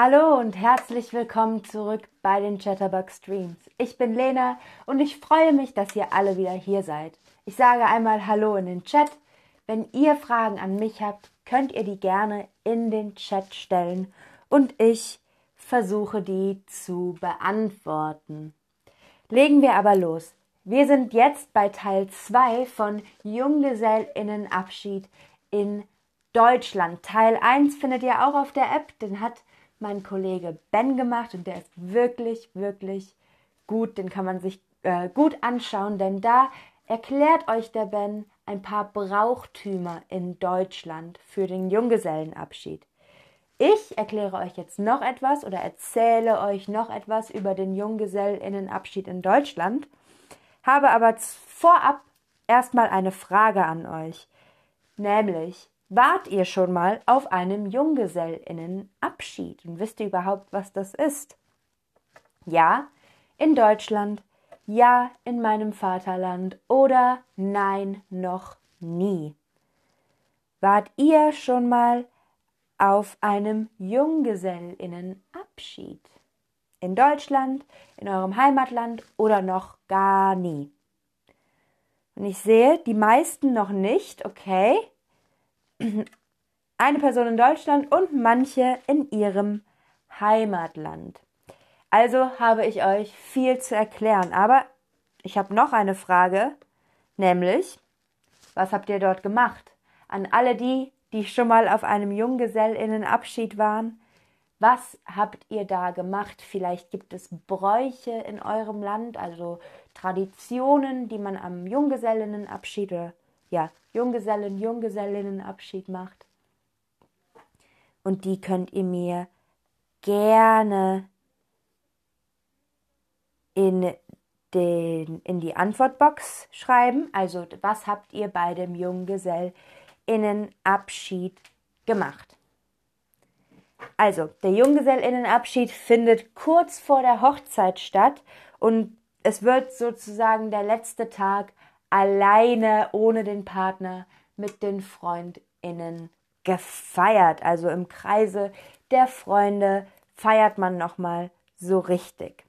Hallo und herzlich willkommen zurück bei den Chatterbug Streams. Ich bin Lena und ich freue mich, dass ihr alle wieder hier seid. Ich sage einmal Hallo in den Chat. Wenn ihr Fragen an mich habt, könnt ihr die gerne in den Chat stellen und ich versuche die zu beantworten. Legen wir aber los. Wir sind jetzt bei Teil 2 von Junggesell'innenabschied in Deutschland. Teil 1 findet ihr auch auf der App, den hat mein Kollege Ben gemacht und der ist wirklich, wirklich gut. Den kann man sich äh, gut anschauen, denn da erklärt euch der Ben ein paar Brauchtümer in Deutschland für den Junggesellenabschied. Ich erkläre euch jetzt noch etwas oder erzähle euch noch etwas über den Junggesellinnenabschied in Deutschland, habe aber vorab erstmal eine Frage an euch, nämlich Wart ihr schon mal auf einem Junggesellinnenabschied und wisst ihr überhaupt, was das ist? Ja, in Deutschland, ja, in meinem Vaterland oder nein, noch nie. Wart ihr schon mal auf einem Junggesellinnenabschied? In Deutschland, in eurem Heimatland oder noch gar nie? Und ich sehe, die meisten noch nicht, okay eine Person in Deutschland und manche in ihrem Heimatland. Also habe ich euch viel zu erklären. Aber ich habe noch eine Frage, nämlich, was habt ihr dort gemacht? An alle die, die schon mal auf einem Junggesellinnenabschied waren, was habt ihr da gemacht? Vielleicht gibt es Bräuche in eurem Land, also Traditionen, die man am Junggesellinnenabschied oder ja, Junggesellen, Junggesellinnenabschied macht. Und die könnt ihr mir gerne in, den, in die Antwortbox schreiben. Also, was habt ihr bei dem Junggesellinnenabschied gemacht? Also, der Junggesellinnenabschied findet kurz vor der Hochzeit statt und es wird sozusagen der letzte Tag alleine ohne den Partner mit den Freundinnen gefeiert. Also im Kreise der Freunde feiert man nochmal so richtig.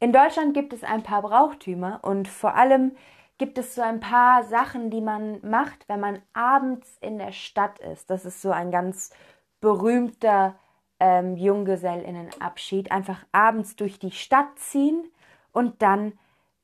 In Deutschland gibt es ein paar Brauchtümer und vor allem gibt es so ein paar Sachen, die man macht, wenn man abends in der Stadt ist. Das ist so ein ganz berühmter ähm, Junggesellinnenabschied. Einfach abends durch die Stadt ziehen und dann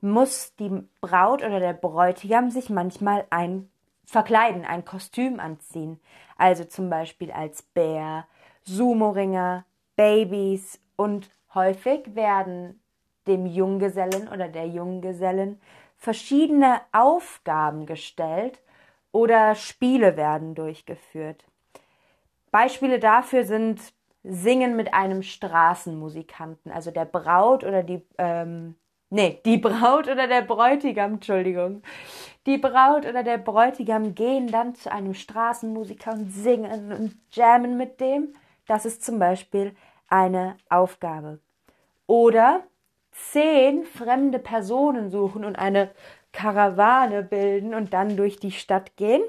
muss die Braut oder der Bräutigam sich manchmal ein verkleiden, ein Kostüm anziehen. Also zum Beispiel als Bär, Sumo-Ringer, Babys und häufig werden dem Junggesellen oder der Junggesellen verschiedene Aufgaben gestellt oder Spiele werden durchgeführt. Beispiele dafür sind Singen mit einem Straßenmusikanten, also der Braut oder die ähm, Nee, die Braut oder der Bräutigam, Entschuldigung. Die Braut oder der Bräutigam gehen dann zu einem Straßenmusiker und singen und jammen mit dem. Das ist zum Beispiel eine Aufgabe. Oder zehn fremde Personen suchen und eine Karawane bilden und dann durch die Stadt gehen.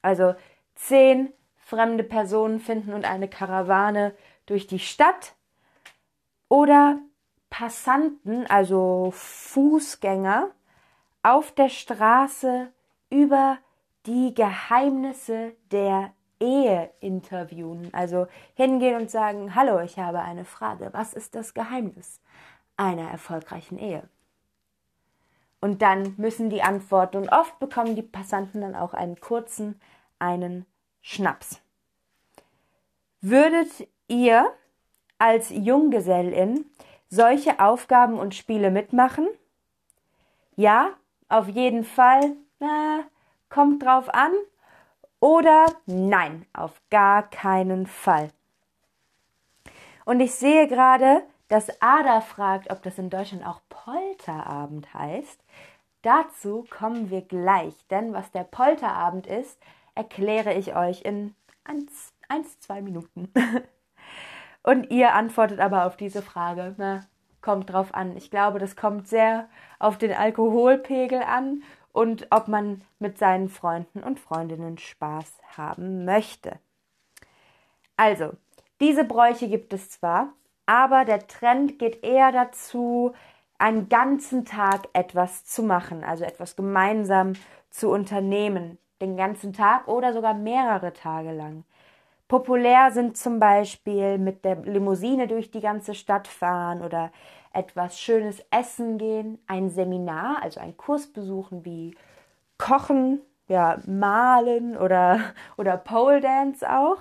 Also zehn fremde Personen finden und eine Karawane durch die Stadt. Oder Passanten, also Fußgänger, auf der Straße über die Geheimnisse der Ehe interviewen. Also hingehen und sagen, hallo, ich habe eine Frage. Was ist das Geheimnis einer erfolgreichen Ehe? Und dann müssen die antworten und oft bekommen die Passanten dann auch einen kurzen, einen Schnaps. Würdet ihr als Junggesellin solche Aufgaben und Spiele mitmachen? Ja, auf jeden Fall. Na, kommt drauf an. Oder nein, auf gar keinen Fall. Und ich sehe gerade, dass Ada fragt, ob das in Deutschland auch Polterabend heißt. Dazu kommen wir gleich, denn was der Polterabend ist, erkläre ich euch in 1, 2 Minuten. Und ihr antwortet aber auf diese Frage. Na, kommt drauf an. Ich glaube, das kommt sehr auf den Alkoholpegel an und ob man mit seinen Freunden und Freundinnen Spaß haben möchte. Also, diese Bräuche gibt es zwar, aber der Trend geht eher dazu, einen ganzen Tag etwas zu machen, also etwas gemeinsam zu unternehmen, den ganzen Tag oder sogar mehrere Tage lang. Populär sind zum Beispiel mit der Limousine durch die ganze Stadt fahren oder etwas Schönes essen gehen, ein Seminar, also einen Kurs besuchen wie Kochen, ja, Malen oder, oder Pole Dance auch.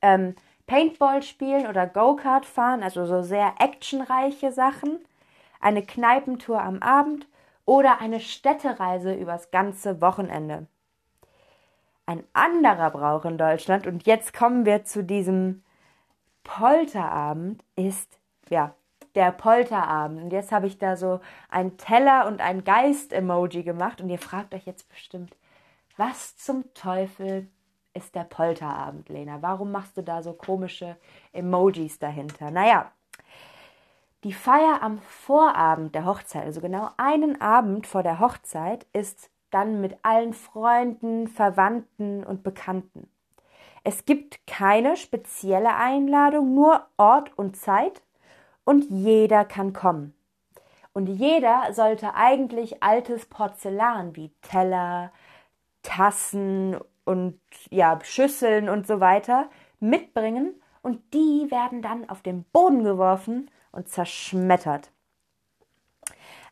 Ähm, Paintball spielen oder Go-Kart fahren, also so sehr actionreiche Sachen. Eine Kneipentour am Abend oder eine Städtereise übers ganze Wochenende. Ein anderer Brauch in Deutschland, und jetzt kommen wir zu diesem Polterabend, ist ja der Polterabend. Und jetzt habe ich da so ein Teller und ein Geist-Emoji gemacht und ihr fragt euch jetzt bestimmt, was zum Teufel ist der Polterabend, Lena? Warum machst du da so komische Emojis dahinter? Naja, die Feier am Vorabend der Hochzeit, also genau einen Abend vor der Hochzeit, ist dann mit allen Freunden, Verwandten und Bekannten. Es gibt keine spezielle Einladung, nur Ort und Zeit und jeder kann kommen. Und jeder sollte eigentlich altes Porzellan wie Teller, Tassen und ja, Schüsseln und so weiter mitbringen und die werden dann auf den Boden geworfen und zerschmettert.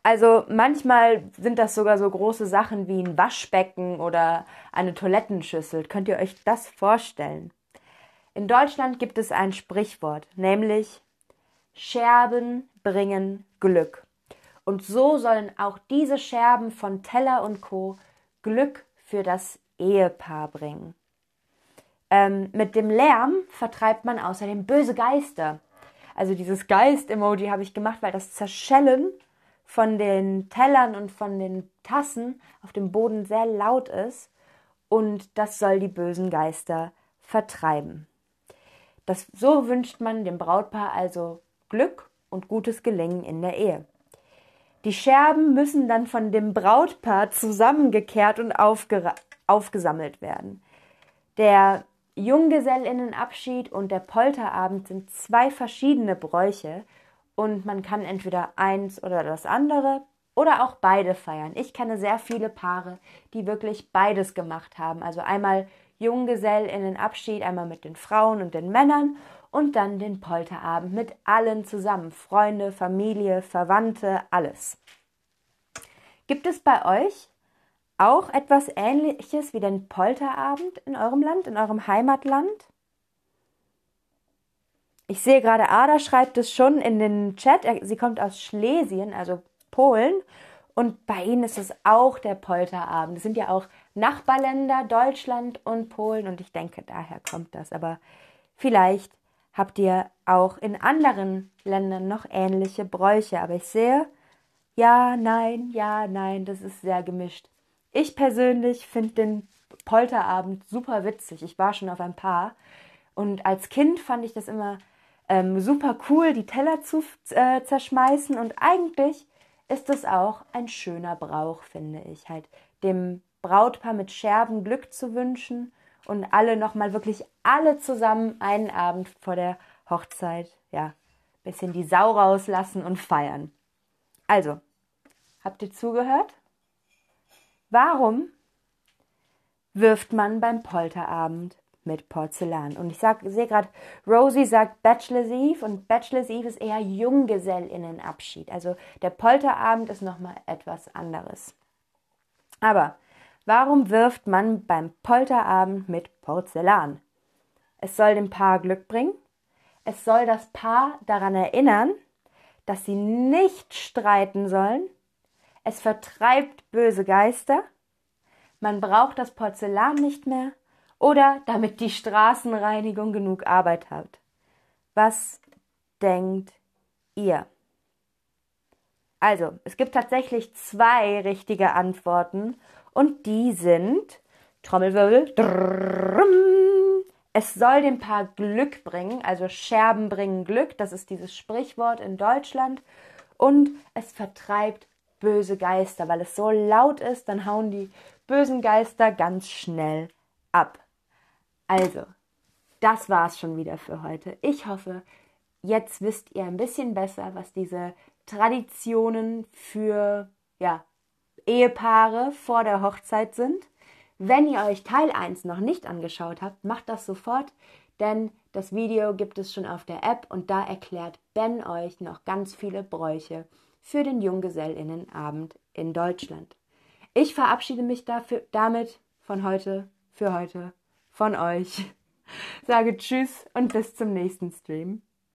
Also manchmal sind das sogar so große Sachen wie ein Waschbecken oder eine Toilettenschüssel. Könnt ihr euch das vorstellen? In Deutschland gibt es ein Sprichwort, nämlich Scherben bringen Glück. Und so sollen auch diese Scherben von Teller und Co. Glück für das Ehepaar bringen. Ähm, mit dem Lärm vertreibt man außerdem böse Geister. Also dieses Geist-Emoji habe ich gemacht, weil das Zerschellen von den Tellern und von den Tassen auf dem Boden sehr laut ist und das soll die bösen Geister vertreiben. Das, so wünscht man dem Brautpaar also Glück und gutes Gelingen in der Ehe. Die Scherben müssen dann von dem Brautpaar zusammengekehrt und aufgesammelt werden. Der Junggesellinnenabschied und der Polterabend sind zwei verschiedene Bräuche und man kann entweder eins oder das andere oder auch beide feiern. Ich kenne sehr viele Paare, die wirklich beides gemacht haben. Also einmal Junggesellinnenabschied, einmal mit den Frauen und den Männern und dann den Polterabend mit allen zusammen. Freunde, Familie, Verwandte, alles. Gibt es bei euch auch etwas Ähnliches wie den Polterabend in eurem Land, in eurem Heimatland? Ich sehe gerade, Ada schreibt es schon in den Chat. Sie kommt aus Schlesien, also Polen. Und bei ihnen ist es auch der Polterabend. Es sind ja auch Nachbarländer, Deutschland und Polen. Und ich denke, daher kommt das. Aber vielleicht habt ihr auch in anderen Ländern noch ähnliche Bräuche. Aber ich sehe, ja, nein, ja, nein, das ist sehr gemischt. Ich persönlich finde den Polterabend super witzig. Ich war schon auf ein paar. Und als Kind fand ich das immer ähm, super cool, die Teller zu äh, zerschmeißen. Und eigentlich ist es auch ein schöner Brauch, finde ich. Halt dem Brautpaar mit Scherben Glück zu wünschen und alle nochmal wirklich alle zusammen einen Abend vor der Hochzeit, ja, bisschen die Sau rauslassen und feiern. Also, habt ihr zugehört? Warum wirft man beim Polterabend mit Porzellan? Und ich sehe gerade, Rosie sagt Bachelor's Eve und Bachelor's Eve ist eher Junggesellinnenabschied. Also der Polterabend ist nochmal etwas anderes. Aber warum wirft man beim Polterabend mit Porzellan? Es soll dem Paar Glück bringen. Es soll das Paar daran erinnern, dass sie nicht streiten sollen es vertreibt böse Geister, man braucht das Porzellan nicht mehr oder damit die Straßenreinigung genug Arbeit hat. Was denkt ihr? Also, es gibt tatsächlich zwei richtige Antworten und die sind Trommelwirbel. Drrrrum, es soll dem Paar Glück bringen, also Scherben bringen Glück, das ist dieses Sprichwort in Deutschland und es vertreibt böse Geister, weil es so laut ist, dann hauen die bösen Geister ganz schnell ab. Also, das war's schon wieder für heute. Ich hoffe, jetzt wisst ihr ein bisschen besser, was diese Traditionen für ja, Ehepaare vor der Hochzeit sind. Wenn ihr euch Teil 1 noch nicht angeschaut habt, macht das sofort, denn das Video gibt es schon auf der App und da erklärt Ben euch noch ganz viele Bräuche für den Junggesellinnenabend in Deutschland. Ich verabschiede mich dafür, damit von heute, für heute, von euch. Sage Tschüss und bis zum nächsten Stream.